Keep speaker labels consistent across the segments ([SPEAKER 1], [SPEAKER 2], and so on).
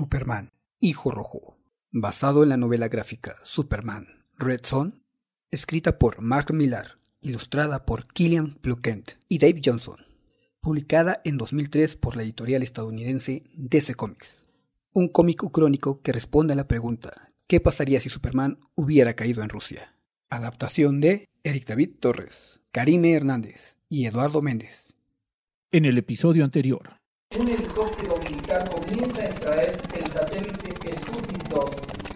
[SPEAKER 1] Superman, Hijo Rojo, basado en la novela gráfica Superman, Red Son, escrita por Mark Millar, ilustrada por Killian Plukent y Dave Johnson, publicada en 2003 por la editorial estadounidense DC Comics. Un cómic crónico que responde a la pregunta ¿qué pasaría si Superman hubiera caído en Rusia? Adaptación de Eric David Torres, Karime Hernández y Eduardo Méndez.
[SPEAKER 2] En el episodio anterior,
[SPEAKER 3] Un helicóptero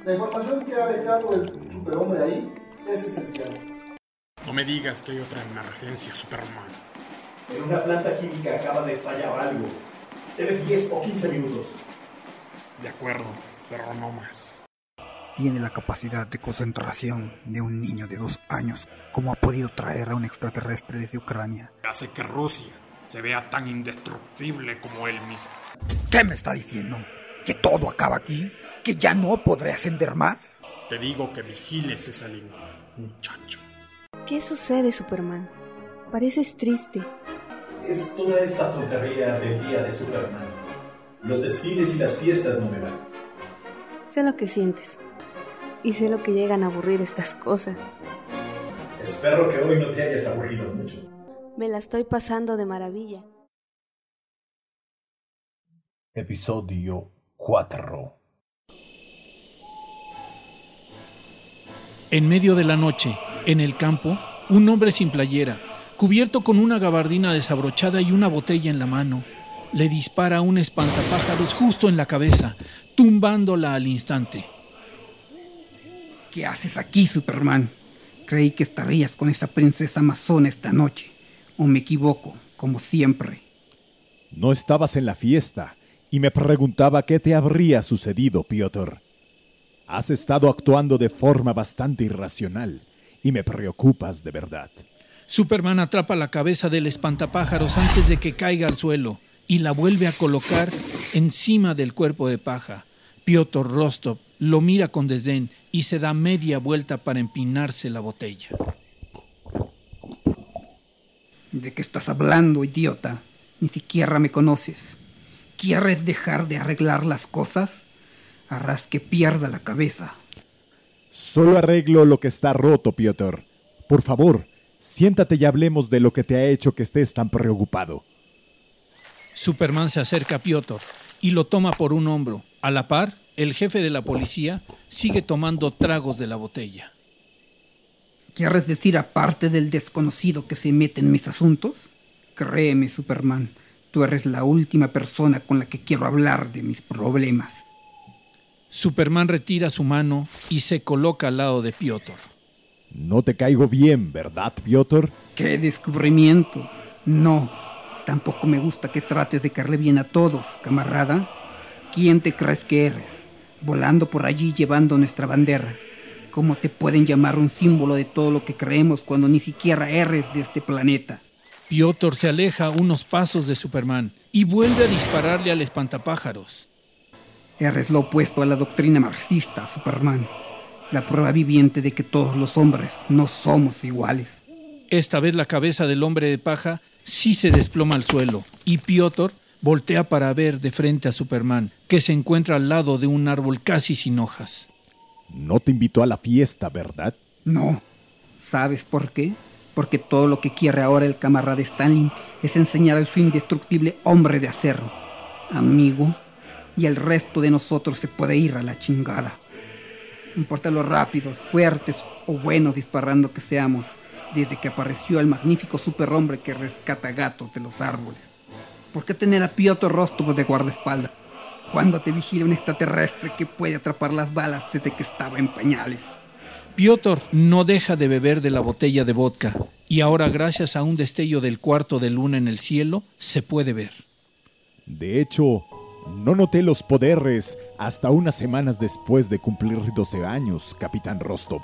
[SPEAKER 4] La información que ha dejado el superhombre ahí es esencial.
[SPEAKER 5] No me digas que hay otra emergencia, Superman.
[SPEAKER 6] En una planta química acaba de fallar algo. Debe 10 o 15 minutos.
[SPEAKER 5] De acuerdo, pero no más.
[SPEAKER 1] Tiene la capacidad de concentración de un niño de dos años. ¿Cómo ha podido traer a un extraterrestre desde Ucrania?
[SPEAKER 5] Hace que Rusia se vea tan indestructible como él mismo.
[SPEAKER 1] ¿Qué me está diciendo? ¿Que todo acaba aquí? ¿Que ya no podré ascender más?
[SPEAKER 5] Te digo que vigiles esa lengua, muchacho.
[SPEAKER 7] ¿Qué sucede, Superman? Pareces triste.
[SPEAKER 6] Es toda esta tontería del día de Superman. Los desfiles y las fiestas no me van.
[SPEAKER 7] Sé lo que sientes. Y sé lo que llegan a aburrir estas cosas.
[SPEAKER 6] Espero que hoy no te hayas aburrido mucho.
[SPEAKER 7] Me la estoy pasando de maravilla.
[SPEAKER 8] Episodio 4
[SPEAKER 2] en medio de la noche, en el campo, un hombre sin playera, cubierto con una gabardina desabrochada y una botella en la mano, le dispara un espantapájaros justo en la cabeza, tumbándola al instante.
[SPEAKER 1] ¿Qué haces aquí, Superman? Creí que estarías con esa princesa amazona esta noche. ¿O me equivoco, como siempre?
[SPEAKER 8] No estabas en la fiesta y me preguntaba qué te habría sucedido, Piotr. Has estado actuando de forma bastante irracional y me preocupas de verdad.
[SPEAKER 2] Superman atrapa la cabeza del espantapájaros antes de que caiga al suelo y la vuelve a colocar encima del cuerpo de paja. Piotr Rostov lo mira con desdén y se da media vuelta para empinarse la botella.
[SPEAKER 1] ¿De qué estás hablando, idiota? Ni siquiera me conoces. ¿Quieres dejar de arreglar las cosas? Harás que pierda la cabeza.
[SPEAKER 8] Solo arreglo lo que está roto, Piotr. Por favor, siéntate y hablemos de lo que te ha hecho que estés tan preocupado.
[SPEAKER 2] Superman se acerca a Piotr y lo toma por un hombro. A la par, el jefe de la policía sigue tomando tragos de la botella.
[SPEAKER 1] ¿Quieres decir aparte del desconocido que se mete en mis asuntos? Créeme, Superman, tú eres la última persona con la que quiero hablar de mis problemas.
[SPEAKER 2] Superman retira su mano y se coloca al lado de Piotr.
[SPEAKER 8] No te caigo bien, ¿verdad, Piotr?
[SPEAKER 1] ¡Qué descubrimiento! No, tampoco me gusta que trates de caerle bien a todos, camarada. ¿Quién te crees que eres? Volando por allí llevando nuestra bandera. ¿Cómo te pueden llamar un símbolo de todo lo que creemos cuando ni siquiera eres de este planeta?
[SPEAKER 2] Piotr se aleja unos pasos de Superman y vuelve a dispararle al espantapájaros.
[SPEAKER 1] Eres lo opuesto a la doctrina marxista, Superman. La prueba viviente de que todos los hombres no somos iguales.
[SPEAKER 2] Esta vez la cabeza del hombre de paja sí se desploma al suelo y Piotr voltea para ver de frente a Superman, que se encuentra al lado de un árbol casi sin hojas.
[SPEAKER 8] No te invitó a la fiesta, ¿verdad?
[SPEAKER 1] No. ¿Sabes por qué? Porque todo lo que quiere ahora el camarada Stalin es enseñar a su indestructible hombre de acero. Amigo, y el resto de nosotros se puede ir a la chingada. No importa lo rápidos, fuertes o buenos disparando que seamos, desde que apareció el magnífico superhombre que rescata gatos de los árboles. ¿Por qué tener a Piotr Rostov de guardaespaldas? Cuando te vigila un extraterrestre que puede atrapar las balas desde que estaba en pañales.
[SPEAKER 2] Piotr no deja de beber de la botella de vodka y ahora gracias a un destello del cuarto de luna en el cielo se puede ver.
[SPEAKER 8] De hecho, no noté los poderes hasta unas semanas después de cumplir 12 años, Capitán Rostov.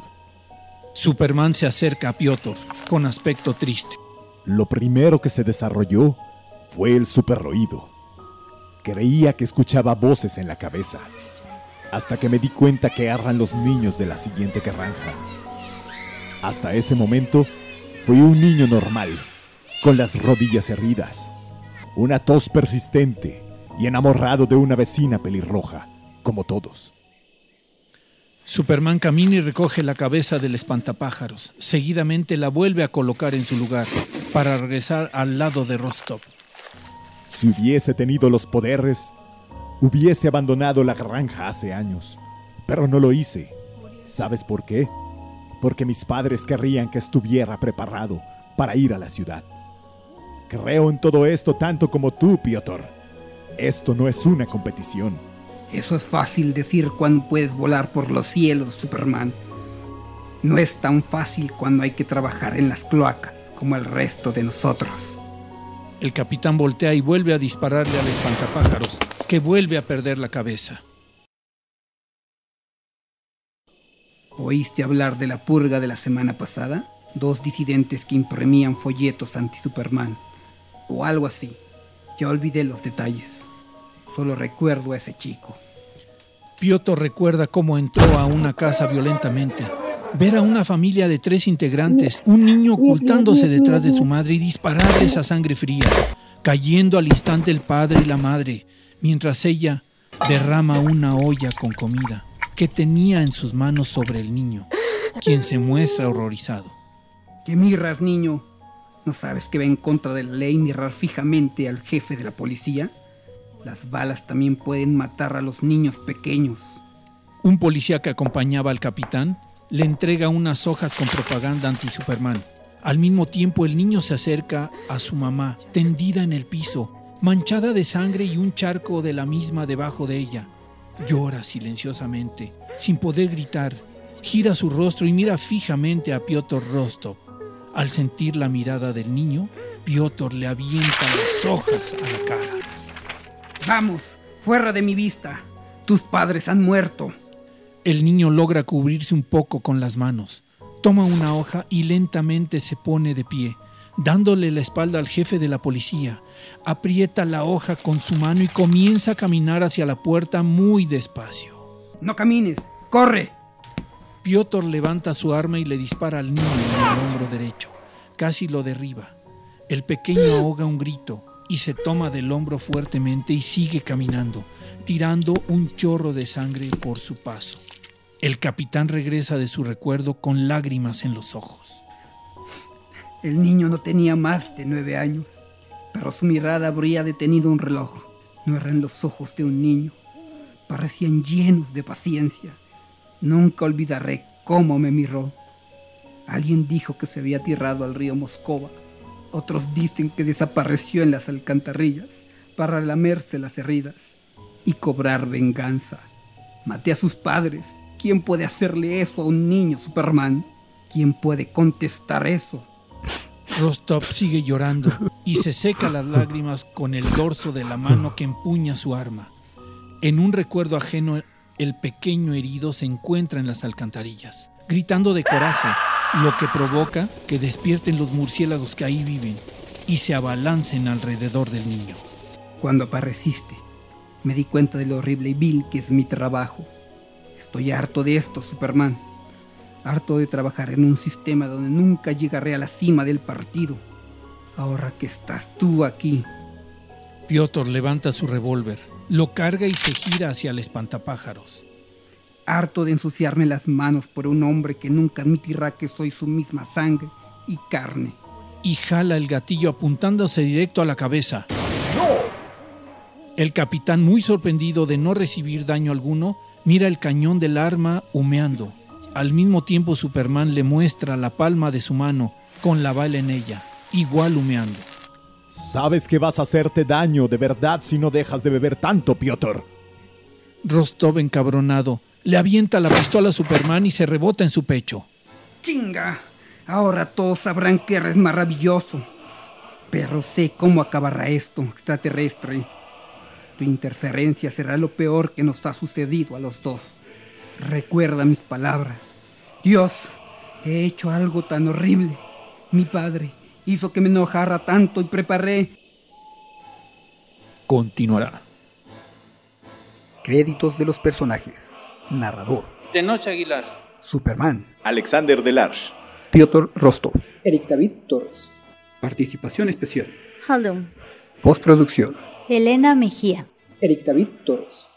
[SPEAKER 2] Superman se acerca a Piotr con aspecto triste.
[SPEAKER 8] Lo primero que se desarrolló fue el superoído. Creía que escuchaba voces en la cabeza, hasta que me di cuenta que eran los niños de la siguiente granja. Hasta ese momento fui un niño normal, con las rodillas heridas, una tos persistente y enamorado de una vecina pelirroja. como todos.
[SPEAKER 2] Superman camina y recoge la cabeza del espantapájaros. Seguidamente la vuelve a colocar en su lugar para regresar al lado de Rostov.
[SPEAKER 8] Si hubiese tenido los poderes, hubiese abandonado la granja hace años. Pero no lo hice. ¿Sabes por qué? Porque mis padres querrían que estuviera preparado para ir a la ciudad. Creo en todo esto tanto como tú, Piotr. Esto no es una competición.
[SPEAKER 1] Eso es fácil decir cuando puedes volar por los cielos, Superman. No es tan fácil cuando hay que trabajar en las cloacas como el resto de nosotros.
[SPEAKER 2] El capitán voltea y vuelve a dispararle al espantapájaros, que vuelve a perder la cabeza.
[SPEAKER 1] ¿Oíste hablar de la purga de la semana pasada? Dos disidentes que imprimían folletos anti-Superman. O algo así. Ya olvidé los detalles. Solo recuerdo a ese chico.
[SPEAKER 2] Piotr recuerda cómo entró a una casa violentamente. Ver a una familia de tres integrantes, un niño ocultándose detrás de su madre y dispararles a sangre fría, cayendo al instante el padre y la madre, mientras ella derrama una olla con comida que tenía en sus manos sobre el niño, quien se muestra horrorizado.
[SPEAKER 1] ¿Qué mirras, niño? ¿No sabes que va en contra de la ley mirar fijamente al jefe de la policía? Las balas también pueden matar a los niños pequeños.
[SPEAKER 2] Un policía que acompañaba al capitán le entrega unas hojas con propaganda anti-Superman. Al mismo tiempo el niño se acerca a su mamá, tendida en el piso, manchada de sangre y un charco de la misma debajo de ella. Llora silenciosamente, sin poder gritar. Gira su rostro y mira fijamente a Piotr Rostov. Al sentir la mirada del niño, Piotr le avienta las hojas a la cara.
[SPEAKER 1] Vamos, fuera de mi vista. Tus padres han muerto.
[SPEAKER 2] El niño logra cubrirse un poco con las manos. Toma una hoja y lentamente se pone de pie, dándole la espalda al jefe de la policía. Aprieta la hoja con su mano y comienza a caminar hacia la puerta muy despacio.
[SPEAKER 1] No camines, corre.
[SPEAKER 2] Piotr levanta su arma y le dispara al niño en el hombro derecho. Casi lo derriba. El pequeño ahoga un grito y se toma del hombro fuertemente y sigue caminando, tirando un chorro de sangre por su paso. El capitán regresa de su recuerdo con lágrimas en los ojos.
[SPEAKER 1] El niño no tenía más de nueve años, pero su mirada habría detenido un reloj. No eran los ojos de un niño, parecían llenos de paciencia. Nunca olvidaré cómo me miró. Alguien dijo que se había tirado al río Moscova. Otros dicen que desapareció en las alcantarillas para lamerse las heridas y cobrar venganza. Maté a sus padres. ¿Quién puede hacerle eso a un niño, Superman? ¿Quién puede contestar eso?
[SPEAKER 2] Rostov sigue llorando y se seca las lágrimas con el dorso de la mano que empuña su arma. En un recuerdo ajeno, el pequeño herido se encuentra en las alcantarillas, gritando de coraje, lo que provoca que despierten los murciélagos que ahí viven y se abalancen alrededor del niño.
[SPEAKER 1] Cuando apareciste, me di cuenta de lo horrible y vil que es mi trabajo. Estoy harto de esto, Superman. Harto de trabajar en un sistema donde nunca llegaré a la cima del partido. Ahora que estás tú aquí.
[SPEAKER 2] Piotr levanta su revólver, lo carga y se gira hacia el espantapájaros.
[SPEAKER 1] Harto de ensuciarme las manos por un hombre que nunca admitirá que soy su misma sangre y carne.
[SPEAKER 2] Y jala el gatillo apuntándose directo a la cabeza. El capitán, muy sorprendido de no recibir daño alguno, mira el cañón del arma humeando. Al mismo tiempo Superman le muestra la palma de su mano con la bala en ella, igual humeando.
[SPEAKER 8] Sabes que vas a hacerte daño de verdad si no dejas de beber tanto, Piotr.
[SPEAKER 2] Rostov encabronado le avienta la pistola a Superman y se rebota en su pecho.
[SPEAKER 1] ¡Chinga! Ahora todos sabrán que eres maravilloso. Pero sé cómo acabará esto, extraterrestre. Tu interferencia será lo peor que nos ha sucedido a los dos. Recuerda mis palabras. Dios, he hecho algo tan horrible. Mi padre hizo que me enojara tanto y preparé.
[SPEAKER 9] Continuará. Créditos de los personajes. Narrador.
[SPEAKER 2] Tenoch Aguilar.
[SPEAKER 9] Superman.
[SPEAKER 8] Alexander Delarge.
[SPEAKER 1] Piotr Rostov. Eric David Torres. Participación especial.
[SPEAKER 7] Haldum.
[SPEAKER 1] Postproducción.
[SPEAKER 7] Elena Mejía.
[SPEAKER 1] Eric David Torres.